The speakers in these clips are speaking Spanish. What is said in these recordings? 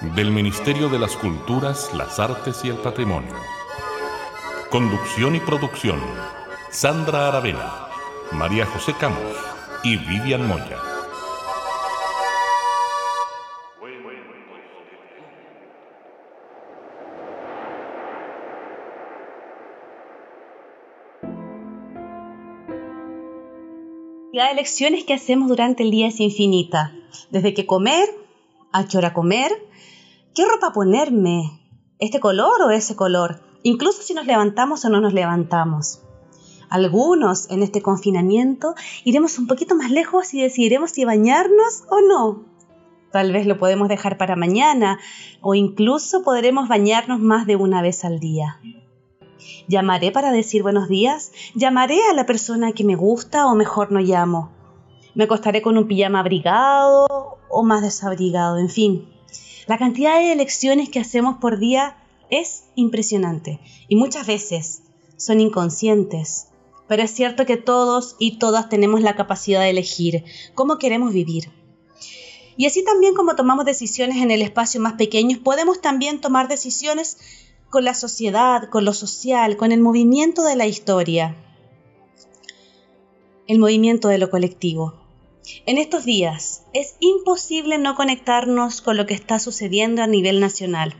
del Ministerio de las Culturas, las Artes y el Patrimonio. Conducción y producción, Sandra Aravena, María José Camos y Vivian Moya. La elecciones que hacemos durante el día es infinita. Desde qué comer, a qué hora comer, qué ropa ponerme, este color o ese color, incluso si nos levantamos o no nos levantamos. Algunos en este confinamiento iremos un poquito más lejos y decidiremos si bañarnos o no. Tal vez lo podemos dejar para mañana o incluso podremos bañarnos más de una vez al día. ¿Llamaré para decir buenos días? ¿Llamaré a la persona que me gusta o mejor no llamo? ¿Me acostaré con un pijama abrigado o más desabrigado? En fin, la cantidad de elecciones que hacemos por día es impresionante y muchas veces son inconscientes pero es cierto que todos y todas tenemos la capacidad de elegir cómo queremos vivir. Y así también como tomamos decisiones en el espacio más pequeño, podemos también tomar decisiones con la sociedad, con lo social, con el movimiento de la historia, el movimiento de lo colectivo. En estos días es imposible no conectarnos con lo que está sucediendo a nivel nacional.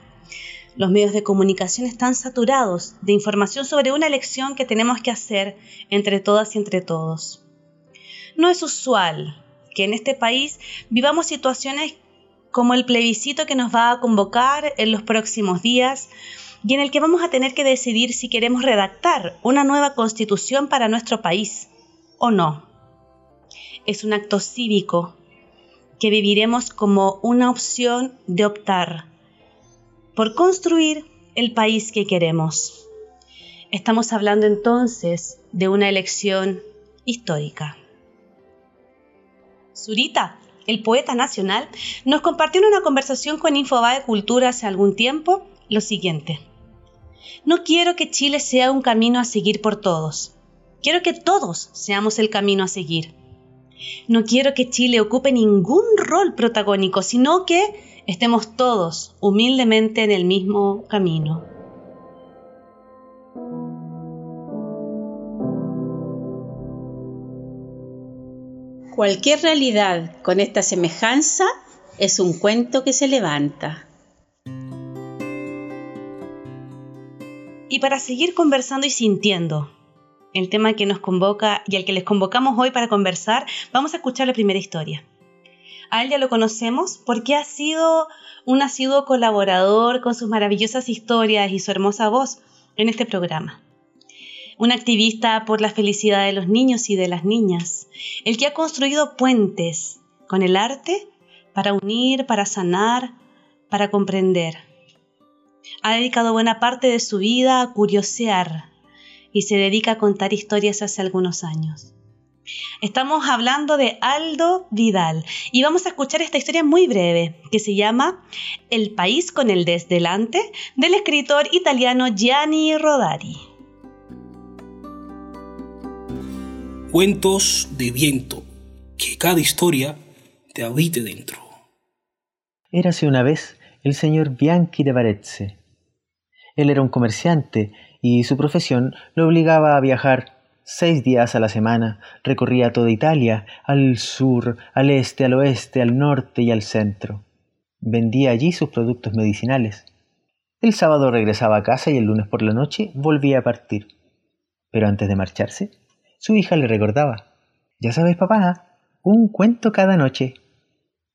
Los medios de comunicación están saturados de información sobre una elección que tenemos que hacer entre todas y entre todos. No es usual que en este país vivamos situaciones como el plebiscito que nos va a convocar en los próximos días y en el que vamos a tener que decidir si queremos redactar una nueva constitución para nuestro país o no. Es un acto cívico que viviremos como una opción de optar por construir el país que queremos. Estamos hablando entonces de una elección histórica. Zurita, el poeta nacional, nos compartió en una conversación con Infobae Cultura hace algún tiempo lo siguiente. No quiero que Chile sea un camino a seguir por todos. Quiero que todos seamos el camino a seguir. No quiero que Chile ocupe ningún rol protagónico, sino que estemos todos humildemente en el mismo camino. Cualquier realidad con esta semejanza es un cuento que se levanta. Y para seguir conversando y sintiendo el tema que nos convoca y al que les convocamos hoy para conversar, vamos a escuchar la primera historia. A él ya lo conocemos porque ha sido un asiduo colaborador con sus maravillosas historias y su hermosa voz en este programa. Un activista por la felicidad de los niños y de las niñas, el que ha construido puentes con el arte para unir, para sanar, para comprender. Ha dedicado buena parte de su vida a curiosear y se dedica a contar historias hace algunos años. Estamos hablando de Aldo Vidal y vamos a escuchar esta historia muy breve que se llama El país con el desdelante del escritor italiano Gianni Rodari. Cuentos de viento, que cada historia te habite dentro. Érase una vez el señor Bianchi de Varese. Él era un comerciante y su profesión lo obligaba a viajar Seis días a la semana recorría toda Italia, al sur, al este, al oeste, al norte y al centro. Vendía allí sus productos medicinales. El sábado regresaba a casa y el lunes por la noche volvía a partir. Pero antes de marcharse, su hija le recordaba, Ya sabes, papá, un cuento cada noche.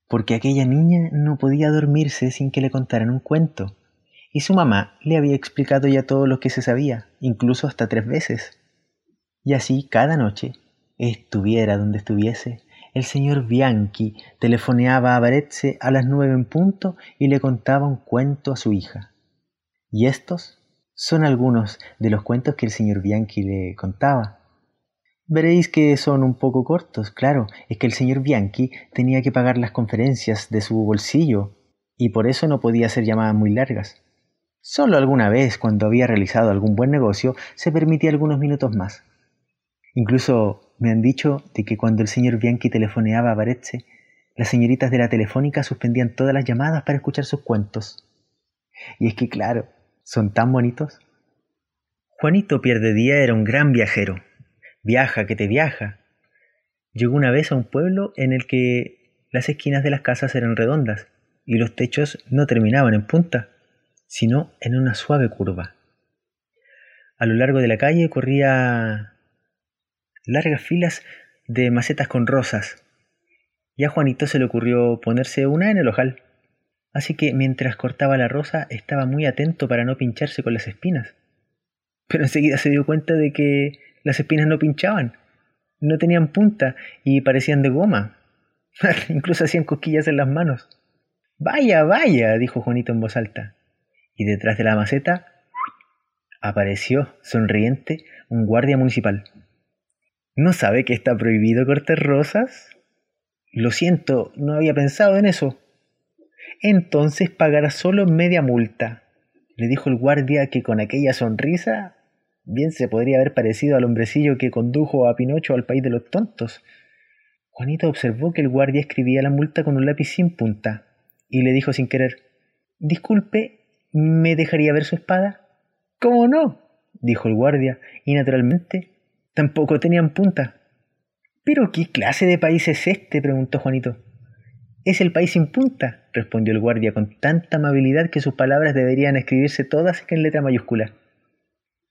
Porque aquella niña no podía dormirse sin que le contaran un cuento. Y su mamá le había explicado ya todo lo que se sabía, incluso hasta tres veces. Y así cada noche, estuviera donde estuviese, el señor Bianchi telefoneaba a Varese a las nueve en punto y le contaba un cuento a su hija. Y estos son algunos de los cuentos que el señor Bianchi le contaba. Veréis que son un poco cortos, claro, es que el señor Bianchi tenía que pagar las conferencias de su bolsillo y por eso no podía hacer llamadas muy largas. Solo alguna vez, cuando había realizado algún buen negocio, se permitía algunos minutos más. Incluso me han dicho de que cuando el señor Bianchi telefoneaba a Varese, las señoritas de la telefónica suspendían todas las llamadas para escuchar sus cuentos. Y es que, claro, son tan bonitos. Juanito Pierde Día era un gran viajero. Viaja que te viaja. Llegó una vez a un pueblo en el que las esquinas de las casas eran redondas y los techos no terminaban en punta sino en una suave curva. A lo largo de la calle corría largas filas de macetas con rosas, y a Juanito se le ocurrió ponerse una en el ojal. Así que mientras cortaba la rosa estaba muy atento para no pincharse con las espinas. Pero enseguida se dio cuenta de que las espinas no pinchaban, no tenían punta y parecían de goma. Incluso hacían cosquillas en las manos. Vaya, vaya, dijo Juanito en voz alta y detrás de la maceta apareció, sonriente, un guardia municipal. ¿No sabe que está prohibido cortar rosas? Lo siento, no había pensado en eso. Entonces pagará solo media multa, le dijo el guardia que con aquella sonrisa bien se podría haber parecido al hombrecillo que condujo a Pinocho al país de los tontos. Juanita observó que el guardia escribía la multa con un lápiz sin punta y le dijo sin querer Disculpe, ¿Me dejaría ver su espada? ¿Cómo no? dijo el guardia, y naturalmente tampoco tenían punta. ¿Pero qué clase de país es este? preguntó Juanito. Es el país sin punta, respondió el guardia con tanta amabilidad que sus palabras deberían escribirse todas en letra mayúscula.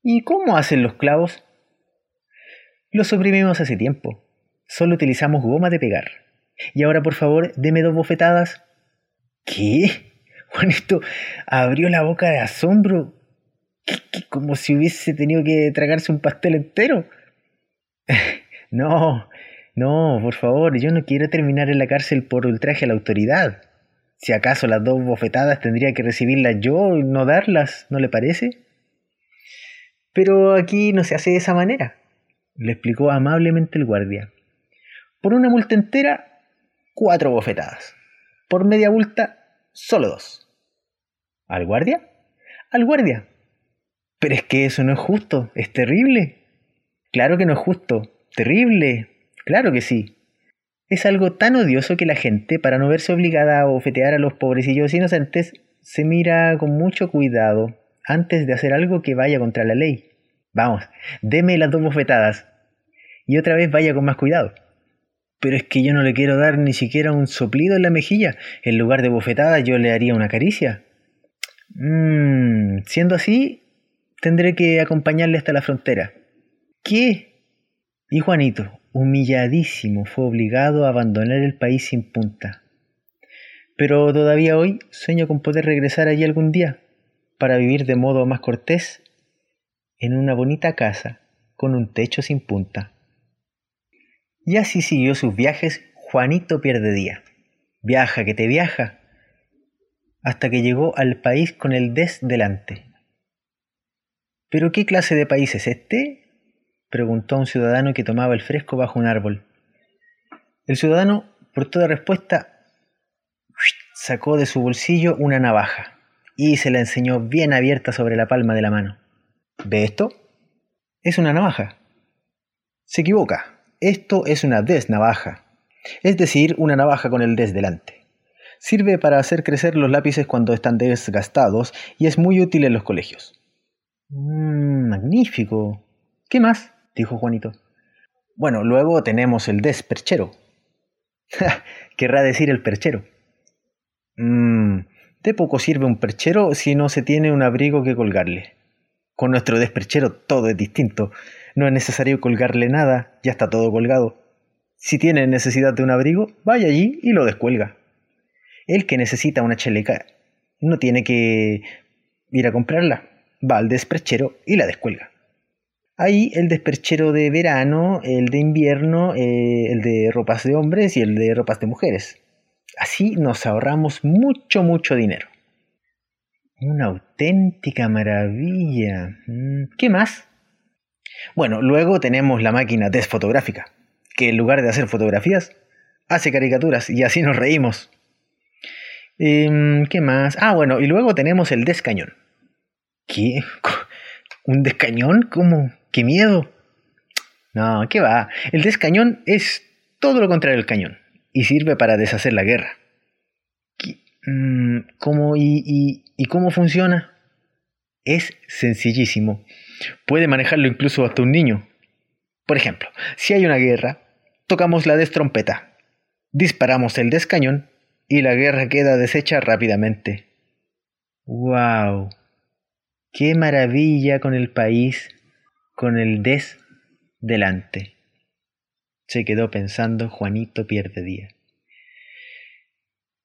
¿Y cómo hacen los clavos? Los suprimimos hace tiempo. Solo utilizamos goma de pegar. Y ahora, por favor, deme dos bofetadas. ¿Qué? Juanito abrió la boca de asombro, como si hubiese tenido que tragarse un pastel entero. no, no, por favor, yo no quiero terminar en la cárcel por ultraje a la autoridad. Si acaso las dos bofetadas tendría que recibirlas yo y no darlas, ¿no le parece? Pero aquí no se hace de esa manera, le explicó amablemente el guardia. Por una multa entera, cuatro bofetadas. Por media multa, solo dos. ¿Al guardia? Al guardia. Pero es que eso no es justo, es terrible. Claro que no es justo, terrible, claro que sí. Es algo tan odioso que la gente, para no verse obligada a ofetear a los pobrecillos inocentes, se mira con mucho cuidado antes de hacer algo que vaya contra la ley. Vamos, deme las dos bofetadas. Y otra vez vaya con más cuidado. Pero es que yo no le quiero dar ni siquiera un soplido en la mejilla. En lugar de bofetadas yo le haría una caricia. Mmm, siendo así, tendré que acompañarle hasta la frontera. ¿Qué? Y Juanito, humilladísimo, fue obligado a abandonar el país sin punta. Pero todavía hoy sueño con poder regresar allí algún día, para vivir de modo más cortés, en una bonita casa, con un techo sin punta. Y así siguió sus viajes Juanito Pierde Día. Viaja que te viaja, hasta que llegó al país con el des delante. ¿Pero qué clase de país es este? preguntó un ciudadano que tomaba el fresco bajo un árbol. El ciudadano, por toda respuesta, sacó de su bolsillo una navaja y se la enseñó bien abierta sobre la palma de la mano. ¿Ve esto? Es una navaja. Se equivoca. Esto es una desnavaja, es decir, una navaja con el des delante. Sirve para hacer crecer los lápices cuando están desgastados y es muy útil en los colegios. Mm, magnífico. ¿Qué más? dijo Juanito. Bueno, luego tenemos el desperchero. Querrá decir el perchero. Mmm, de poco sirve un perchero si no se tiene un abrigo que colgarle. Con nuestro desperchero todo es distinto. No es necesario colgarle nada, ya está todo colgado. Si tiene necesidad de un abrigo, vaya allí y lo descuelga. El que necesita una chaleca no tiene que ir a comprarla, va al desperchero y la descuelga. Ahí el desperchero de verano, el de invierno, eh, el de ropas de hombres y el de ropas de mujeres. Así nos ahorramos mucho, mucho dinero. Una auténtica maravilla. Mm, ¿Qué más? Bueno, luego tenemos la máquina desfotográfica, que en lugar de hacer fotografías, hace caricaturas y así nos reímos. Em, ¿Qué más? Ah, bueno, y luego tenemos el descañón. ¿Qué? ¿Un descañón? ¿Cómo? ¡Qué miedo! No, ¿qué va? El descañón es todo lo contrario del cañón y sirve para deshacer la guerra. Mm, ¿Cómo y, y cómo funciona? Es sencillísimo. Puede manejarlo incluso hasta un niño. Por ejemplo, si hay una guerra, tocamos la destrompeta, disparamos el descañón y la guerra queda deshecha rápidamente. ¡Wow! ¡Qué maravilla con el país, con el des delante! Se quedó pensando Juanito pierde día.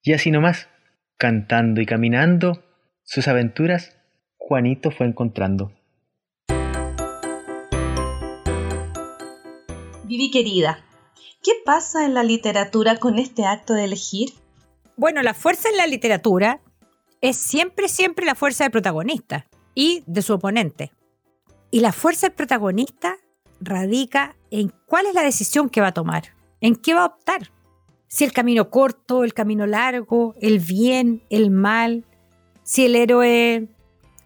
Y así nomás, cantando y caminando sus aventuras, Juanito fue encontrando. Vivi querida, ¿qué pasa en la literatura con este acto de elegir? Bueno, la fuerza en la literatura es siempre, siempre la fuerza del protagonista y de su oponente. Y la fuerza del protagonista radica en cuál es la decisión que va a tomar, en qué va a optar. Si el camino corto, el camino largo, el bien, el mal, si el héroe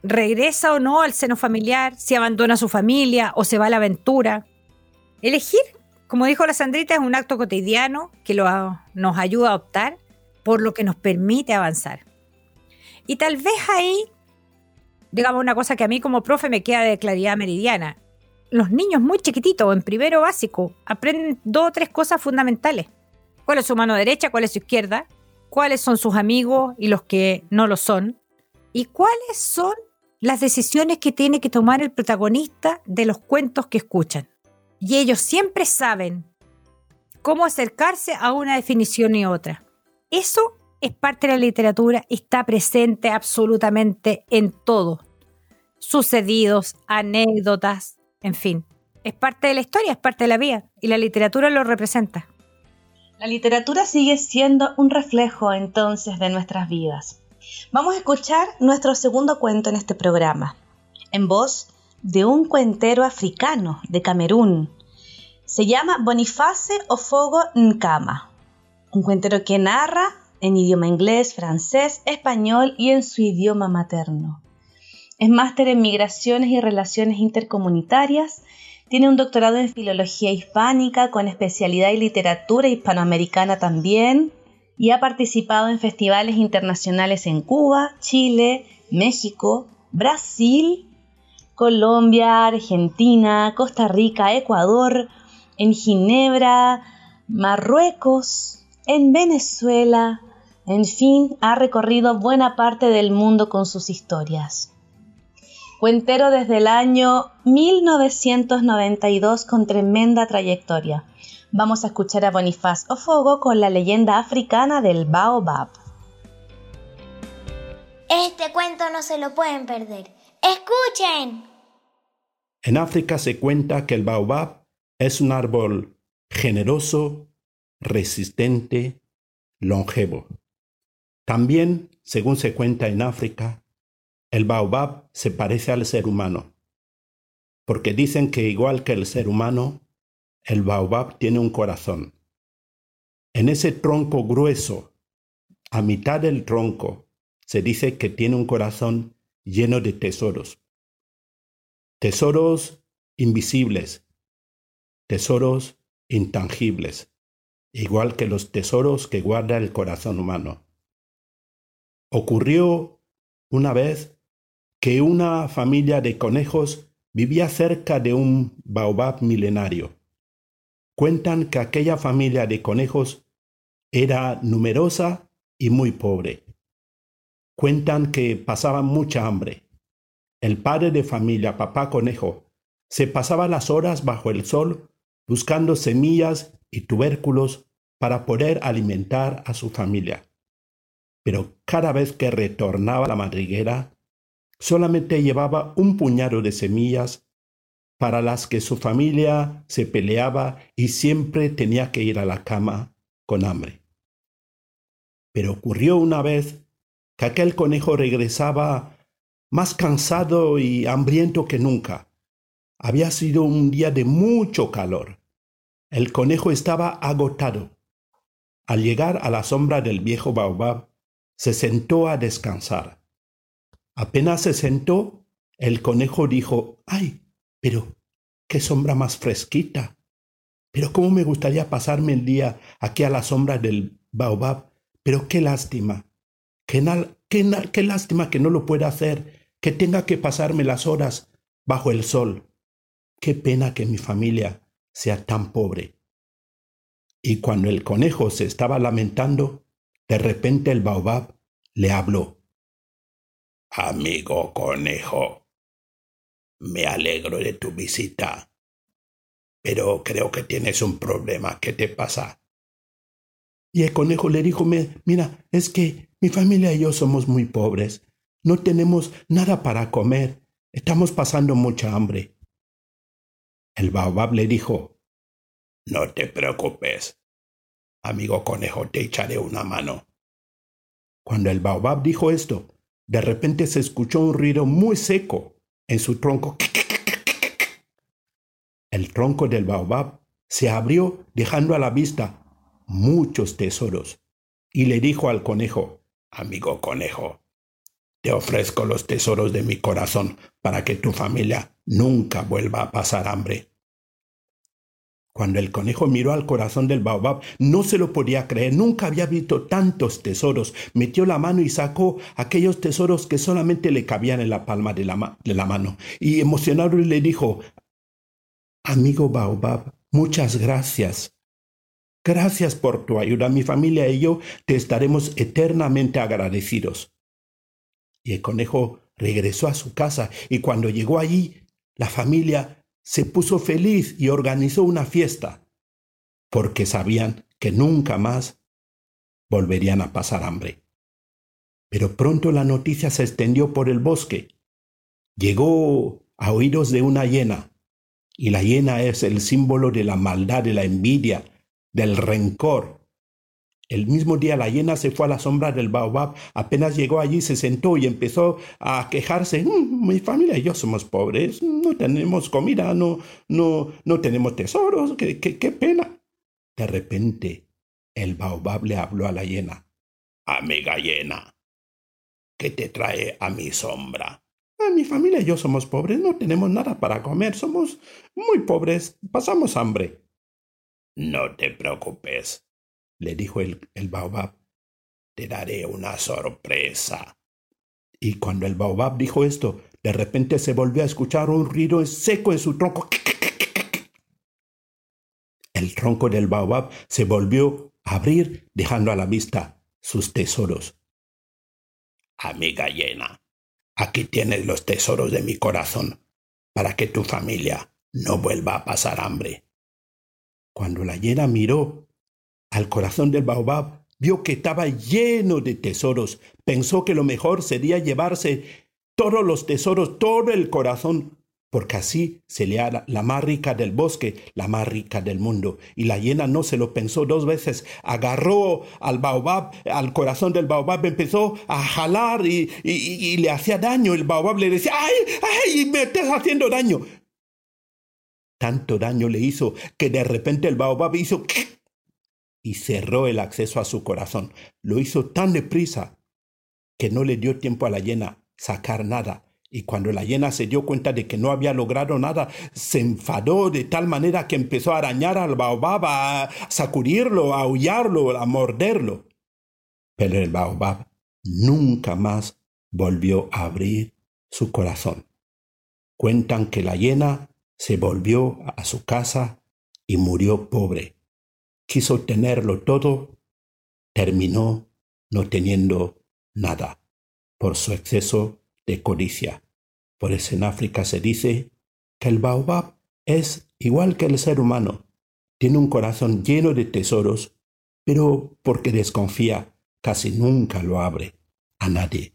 regresa o no al seno familiar, si abandona a su familia o se va a la aventura. Elegir, como dijo la Sandrita, es un acto cotidiano que nos ayuda a optar por lo que nos permite avanzar. Y tal vez ahí, digamos una cosa que a mí como profe me queda de claridad meridiana. Los niños muy chiquititos, en primero básico, aprenden dos o tres cosas fundamentales. ¿Cuál es su mano derecha? ¿Cuál es su izquierda? ¿Cuáles son sus amigos y los que no lo son? ¿Y cuáles son las decisiones que tiene que tomar el protagonista de los cuentos que escuchan? Y ellos siempre saben cómo acercarse a una definición y otra. Eso es parte de la literatura está presente absolutamente en todo. Sucedidos, anécdotas, en fin. Es parte de la historia, es parte de la vida y la literatura lo representa. La literatura sigue siendo un reflejo entonces de nuestras vidas. Vamos a escuchar nuestro segundo cuento en este programa, en voz de un cuentero africano de Camerún. Se llama Boniface Ofogo Nkama un cuentero que narra en idioma inglés, francés, español y en su idioma materno. Es máster en migraciones y relaciones intercomunitarias, tiene un doctorado en filología hispánica con especialidad en literatura hispanoamericana también y ha participado en festivales internacionales en Cuba, Chile, México, Brasil, Colombia, Argentina, Costa Rica, Ecuador, en Ginebra, Marruecos, en Venezuela, en fin, ha recorrido buena parte del mundo con sus historias. Cuentero desde el año 1992 con tremenda trayectoria. Vamos a escuchar a Bonifaz Ofogo con la leyenda africana del Baobab. Este cuento no se lo pueden perder. ¡Escuchen! En África se cuenta que el Baobab es un árbol generoso resistente, longevo. También, según se cuenta en África, el baobab se parece al ser humano, porque dicen que igual que el ser humano, el baobab tiene un corazón. En ese tronco grueso, a mitad del tronco, se dice que tiene un corazón lleno de tesoros. Tesoros invisibles, tesoros intangibles igual que los tesoros que guarda el corazón humano. Ocurrió una vez que una familia de conejos vivía cerca de un baobab milenario. Cuentan que aquella familia de conejos era numerosa y muy pobre. Cuentan que pasaban mucha hambre. El padre de familia, papá conejo, se pasaba las horas bajo el sol buscando semillas y tubérculos para poder alimentar a su familia. Pero cada vez que retornaba a la madriguera, solamente llevaba un puñado de semillas para las que su familia se peleaba y siempre tenía que ir a la cama con hambre. Pero ocurrió una vez que aquel conejo regresaba más cansado y hambriento que nunca. Había sido un día de mucho calor. El conejo estaba agotado. Al llegar a la sombra del viejo baobab, se sentó a descansar. Apenas se sentó, el conejo dijo, ¡ay! Pero, qué sombra más fresquita. Pero cómo me gustaría pasarme el día aquí a la sombra del baobab. Pero qué lástima. Qué, qué, qué lástima que no lo pueda hacer, que tenga que pasarme las horas bajo el sol. Qué pena que mi familia sea tan pobre. Y cuando el conejo se estaba lamentando, de repente el baobab le habló. Amigo conejo, me alegro de tu visita, pero creo que tienes un problema. ¿Qué te pasa? Y el conejo le dijo, mira, es que mi familia y yo somos muy pobres. No tenemos nada para comer. Estamos pasando mucha hambre. El baobab le dijo, no te preocupes. Amigo conejo, te echaré una mano. Cuando el baobab dijo esto, de repente se escuchó un ruido muy seco en su tronco. El tronco del baobab se abrió dejando a la vista muchos tesoros y le dijo al conejo, Amigo conejo, te ofrezco los tesoros de mi corazón para que tu familia nunca vuelva a pasar hambre. Cuando el conejo miró al corazón del baobab, no se lo podía creer, nunca había visto tantos tesoros. Metió la mano y sacó aquellos tesoros que solamente le cabían en la palma de la, de la mano. Y emocionado le dijo, Amigo baobab, muchas gracias. Gracias por tu ayuda. Mi familia y yo te estaremos eternamente agradecidos. Y el conejo regresó a su casa y cuando llegó allí, la familia se puso feliz y organizó una fiesta, porque sabían que nunca más volverían a pasar hambre. Pero pronto la noticia se extendió por el bosque. Llegó a oídos de una hiena, y la hiena es el símbolo de la maldad, de la envidia, del rencor, el mismo día la hiena se fue a la sombra del baobab. Apenas llegó allí, se sentó y empezó a quejarse. Mm, mi familia y yo somos pobres, no tenemos comida, no, no, no tenemos tesoros, qué, qué, qué pena. De repente, el baobab le habló a la hiena. Amiga hiena, ¿qué te trae a mi sombra? Ah, mi familia y yo somos pobres, no tenemos nada para comer, somos muy pobres, pasamos hambre. No te preocupes, le dijo el, baobab, te daré una sorpresa. Y cuando el baobab dijo esto, de repente se volvió a escuchar un ruido seco en su tronco. El tronco del baobab se volvió a abrir, dejando a la vista sus tesoros. Amiga llena, aquí tienes los tesoros de mi corazón, para que tu familia no vuelva a pasar hambre. Cuando la hiena miró al corazón del baobab, vio que estaba lleno de tesoros. Pensó que lo mejor sería llevarse todos los tesoros, todo el corazón, porque así se le hará la más rica del bosque, la más rica del mundo. Y la hiena no se lo pensó dos veces, agarró al baobab, al corazón del baobab, empezó a jalar y, y le hacía daño. El baobab le decía, ¡ay, ay, me estás haciendo daño! Tanto daño le hizo que de repente el baobab hizo y cerró el acceso a su corazón. Lo hizo tan deprisa que no le dio tiempo a la hiena sacar nada. Y cuando la hiena se dio cuenta de que no había logrado nada, se enfadó de tal manera que empezó a arañar al baobab, a sacudirlo, a aullarlo, a morderlo. Pero el baobab nunca más volvió a abrir su corazón. Cuentan que la hiena se volvió a su casa y murió pobre quiso tenerlo todo, terminó no teniendo nada por su exceso de codicia. Por eso en África se dice que el baobab es igual que el ser humano. Tiene un corazón lleno de tesoros, pero porque desconfía, casi nunca lo abre a nadie.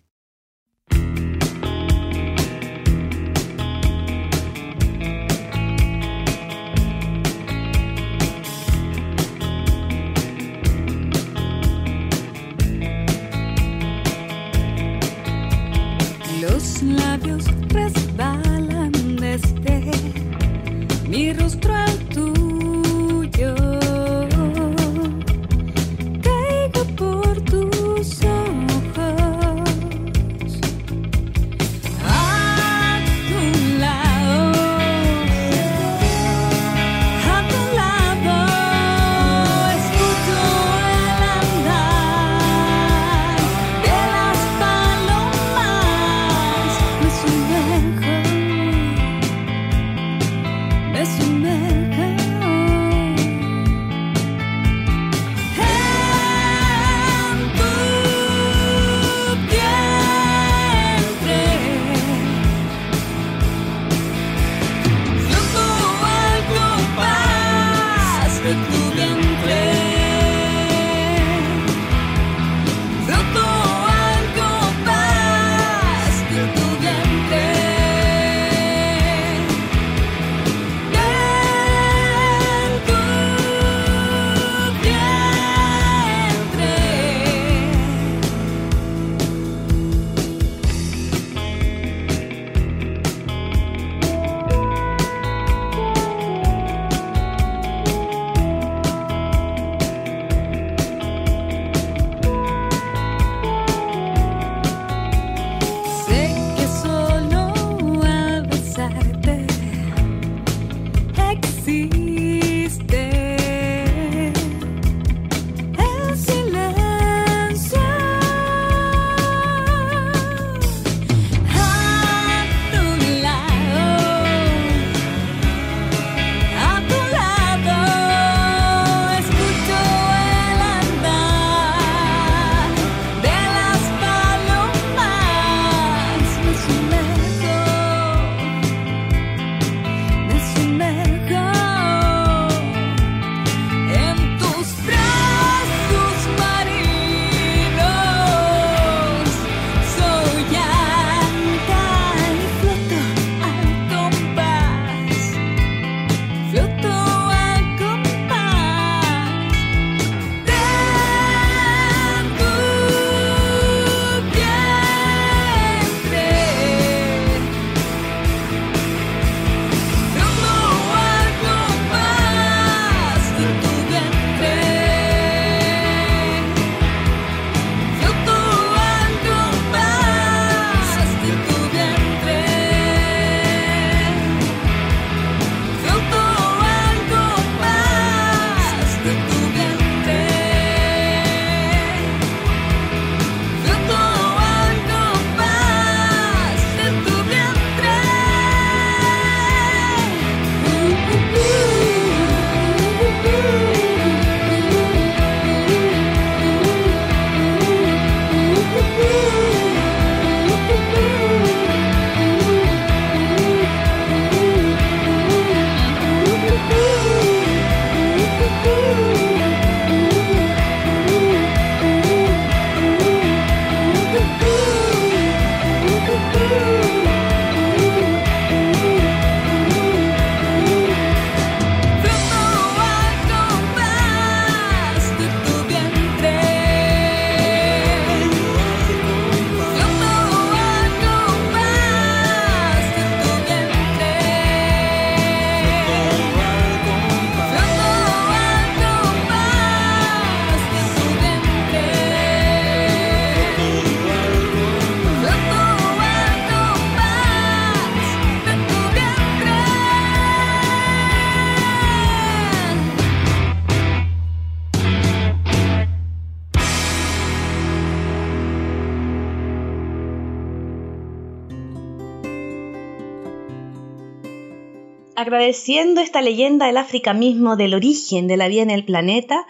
Agradeciendo esta leyenda del África mismo, del origen de la vida en el planeta,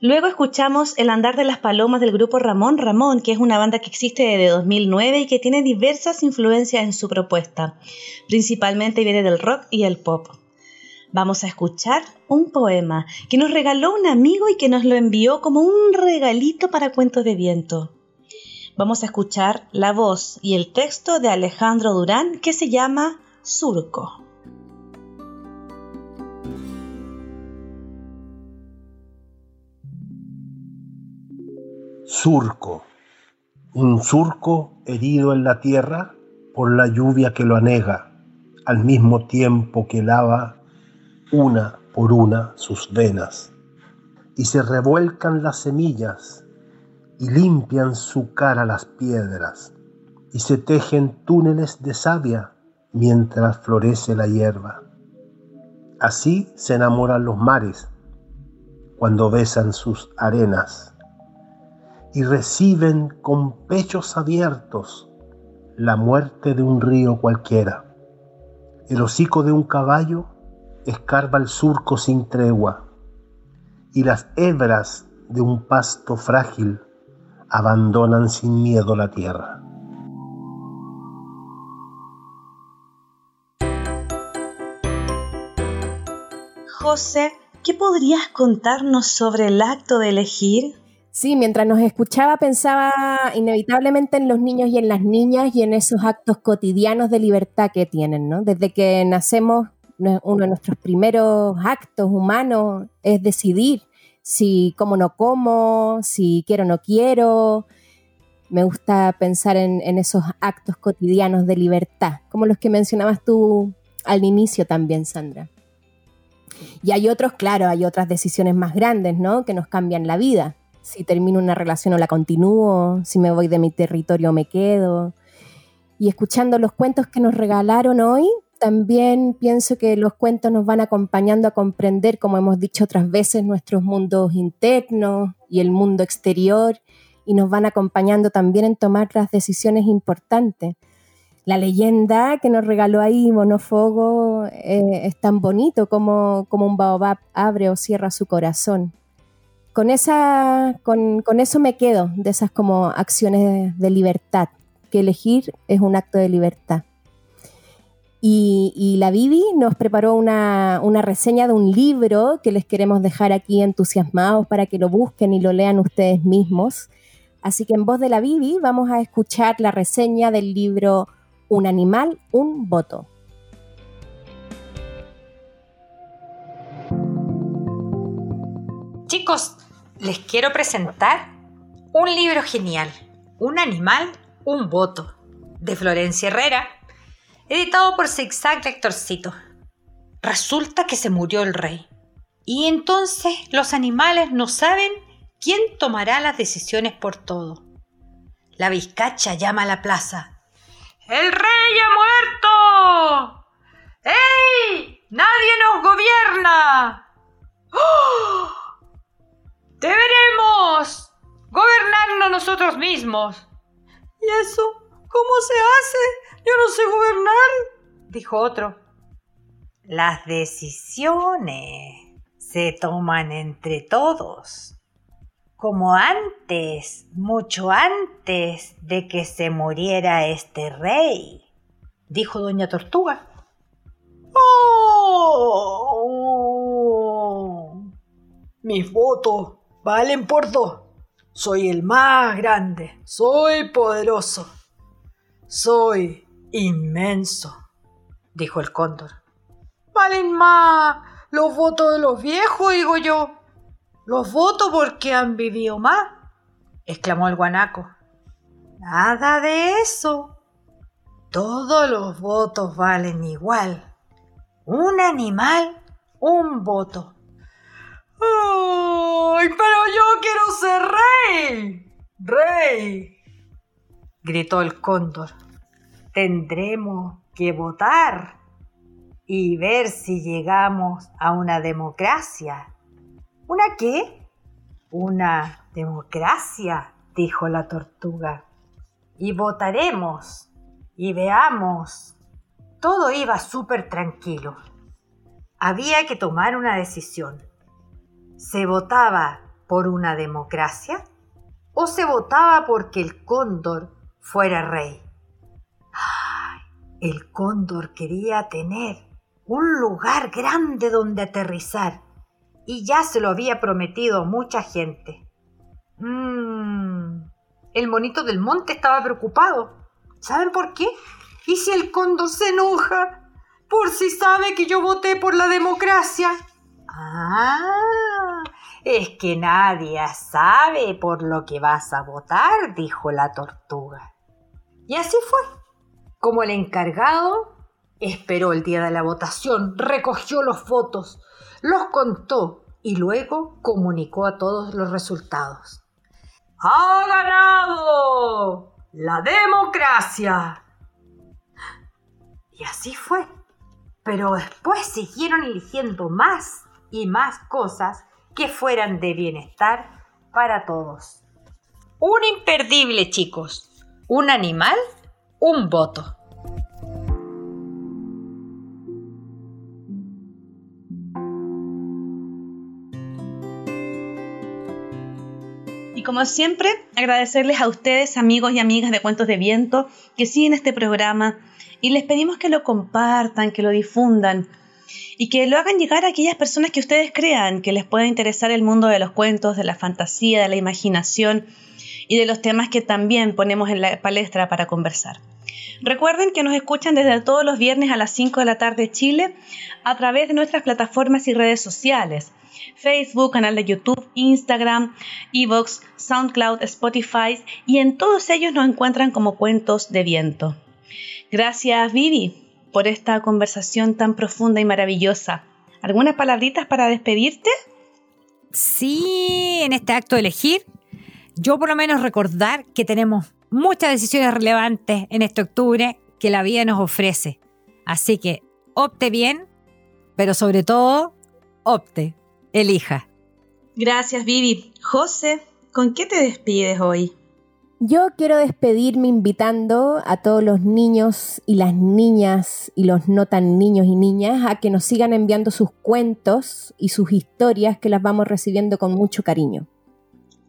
luego escuchamos El andar de las palomas del grupo Ramón Ramón, que es una banda que existe desde 2009 y que tiene diversas influencias en su propuesta. Principalmente viene del rock y el pop. Vamos a escuchar un poema que nos regaló un amigo y que nos lo envió como un regalito para cuentos de viento. Vamos a escuchar la voz y el texto de Alejandro Durán que se llama Surco. Surco. Un surco herido en la tierra por la lluvia que lo anega, al mismo tiempo que lava una por una sus venas. Y se revuelcan las semillas y limpian su cara las piedras. Y se tejen túneles de savia mientras florece la hierba. Así se enamoran los mares cuando besan sus arenas y reciben con pechos abiertos la muerte de un río cualquiera. El hocico de un caballo escarba el surco sin tregua y las hebras de un pasto frágil abandonan sin miedo la tierra. José, ¿qué podrías contarnos sobre el acto de elegir? Sí, mientras nos escuchaba pensaba inevitablemente en los niños y en las niñas y en esos actos cotidianos de libertad que tienen, ¿no? Desde que nacemos, uno de nuestros primeros actos humanos es decidir si como no como, si quiero o no quiero. Me gusta pensar en, en esos actos cotidianos de libertad, como los que mencionabas tú al inicio también, Sandra. Y hay otros, claro, hay otras decisiones más grandes, ¿no? Que nos cambian la vida si termino una relación o la continúo, si me voy de mi territorio o me quedo. Y escuchando los cuentos que nos regalaron hoy, también pienso que los cuentos nos van acompañando a comprender, como hemos dicho otras veces, nuestros mundos internos y el mundo exterior y nos van acompañando también en tomar las decisiones importantes. La leyenda que nos regaló ahí Monofogo eh, es tan bonito como, como un baobab abre o cierra su corazón. Con, esa, con, con eso me quedo, de esas como acciones de, libertad, que elegir es un acto de libertad. Y, y la Vivi nos preparó una, una reseña de un libro que les queremos dejar aquí entusiasmados para que lo busquen y lo lean ustedes mismos. Así que en voz de la Vivi vamos a escuchar la reseña del libro Un animal, un voto. Chicos, les quiero presentar un libro genial, Un animal, un voto, de Florencia Herrera, editado por Zigzag Lectorcito. Resulta que se murió el rey. Y entonces los animales no saben quién tomará las decisiones por todo. La vizcacha llama a la plaza. ¡El rey ha muerto! ¡Ey! ¡Nadie nos gobierna! ¡Oh! ¡Deberemos gobernarnos nosotros mismos! ¿Y eso cómo se hace? Yo no sé gobernar, dijo otro. Las decisiones se toman entre todos, como antes, mucho antes de que se muriera este rey, dijo doña Tortuga. ¡Oh! Mis votos valen por dos. Soy el más grande, soy poderoso, soy inmenso, dijo el cóndor. Valen más los votos de los viejos, digo yo. Los votos porque han vivido más, exclamó el guanaco. Nada de eso. Todos los votos valen igual. Un animal, un voto. ¡Ay, pero yo quiero ser rey! ¡Rey! gritó el cóndor. Tendremos que votar y ver si llegamos a una democracia. ¿Una qué? Una democracia, dijo la tortuga. Y votaremos y veamos. Todo iba súper tranquilo. Había que tomar una decisión. ¿Se votaba por una democracia o se votaba porque el cóndor fuera rey? El cóndor quería tener un lugar grande donde aterrizar y ya se lo había prometido mucha gente. Mmm, el monito del monte estaba preocupado. ¿Saben por qué? ¿Y si el cóndor se enoja? Por si sabe que yo voté por la democracia. Ah, es que nadie sabe por lo que vas a votar, dijo la tortuga. Y así fue. Como el encargado esperó el día de la votación, recogió los votos, los contó y luego comunicó a todos los resultados. ¡Ha ganado la democracia! Y así fue. Pero después siguieron eligiendo más y más cosas que fueran de bienestar para todos. Un imperdible, chicos. Un animal, un voto. Y como siempre, agradecerles a ustedes, amigos y amigas de Cuentos de Viento, que siguen este programa y les pedimos que lo compartan, que lo difundan y que lo hagan llegar a aquellas personas que ustedes crean que les pueda interesar el mundo de los cuentos, de la fantasía, de la imaginación y de los temas que también ponemos en la palestra para conversar. Recuerden que nos escuchan desde todos los viernes a las 5 de la tarde Chile a través de nuestras plataformas y redes sociales. Facebook, canal de YouTube, Instagram, Evox, SoundCloud, Spotify y en todos ellos nos encuentran como Cuentos de Viento. Gracias Vivi por esta conversación tan profunda y maravillosa. ¿Algunas palabritas para despedirte? Sí, en este acto de elegir, yo por lo menos recordar que tenemos muchas decisiones relevantes en este octubre que la vida nos ofrece. Así que opte bien, pero sobre todo, opte, elija. Gracias, Vivi. José, ¿con qué te despides hoy? Yo quiero despedirme invitando a todos los niños y las niñas y los no tan niños y niñas a que nos sigan enviando sus cuentos y sus historias que las vamos recibiendo con mucho cariño.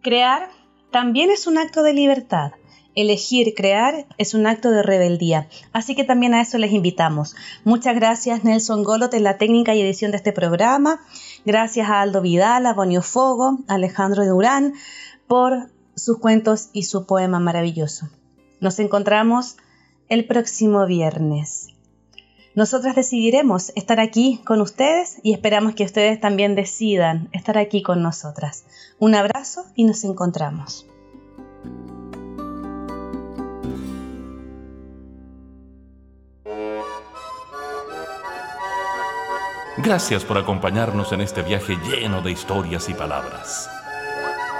Crear también es un acto de libertad. Elegir crear es un acto de rebeldía. Así que también a eso les invitamos. Muchas gracias Nelson Golot en la técnica y edición de este programa. Gracias a Aldo Vidal, a Bonio Fogo, a Alejandro Durán por sus cuentos y su poema maravilloso. Nos encontramos el próximo viernes. Nosotras decidiremos estar aquí con ustedes y esperamos que ustedes también decidan estar aquí con nosotras. Un abrazo y nos encontramos. Gracias por acompañarnos en este viaje lleno de historias y palabras.